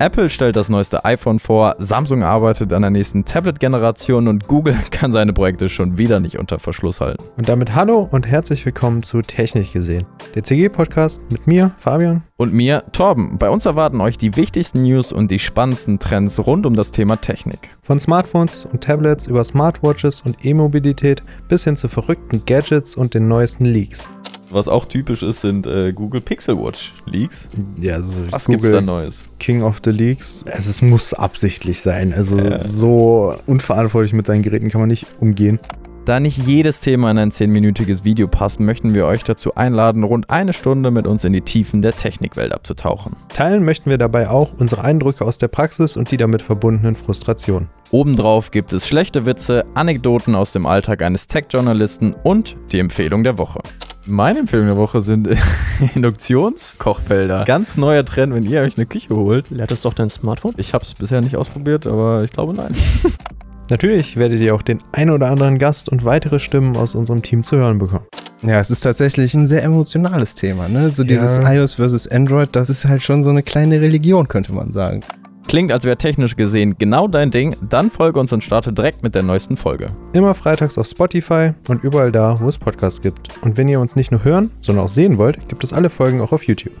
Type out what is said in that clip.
Apple stellt das neueste iPhone vor, Samsung arbeitet an der nächsten Tablet-Generation und Google kann seine Projekte schon wieder nicht unter Verschluss halten. Und damit hallo und herzlich willkommen zu Technik gesehen, der CG-Podcast mit mir, Fabian. Und mir, Torben. Bei uns erwarten euch die wichtigsten News und die spannendsten Trends rund um das Thema Technik. Von Smartphones und Tablets über Smartwatches und E-Mobilität bis hin zu verrückten Gadgets und den neuesten Leaks. Was auch typisch ist, sind äh, Google Pixel Watch Leaks. Ja, also Was Google gibt's da Neues? King of the Leaks. Also es muss absichtlich sein. Also Ja. so unverantwortlich mit seinen Geräten kann man nicht umgehen. Da nicht jedes Thema in ein 10-minütiges Video passt, möchten wir euch dazu einladen, rund eine Stunde mit uns in die Tiefen der Technikwelt abzutauchen. Teilen möchten wir dabei auch unsere Eindrücke aus der Praxis und die damit verbundenen Frustrationen. Obendrauf gibt es schlechte Witze, Anekdoten aus dem Alltag eines Tech-Journalisten und die Empfehlung der Woche. Meine Empfehlung der Woche sind Induktionskochfelder. Ganz neuer Trend, wenn ihr euch eine Küche holt. Lädst doch dein Smartphone? Ich habe es bisher nicht ausprobiert, aber ich glaube nein. Natürlich werdet ihr auch den ein oder anderen Gast und weitere Stimmen aus unserem Team zu hören bekommen. Ja, es ist tatsächlich ein sehr emotionales Thema, ne? So dieses Ja. iOS versus Android, das ist halt schon so eine kleine Religion, könnte man sagen. Klingt, als wäre technisch gesehen genau dein Ding, dann folge uns und starte direkt mit der neuesten Folge. Immer freitags auf Spotify und überall da, wo es Podcasts gibt. Und wenn ihr uns nicht nur hören, sondern auch sehen wollt, gibt es alle Folgen auch auf YouTube.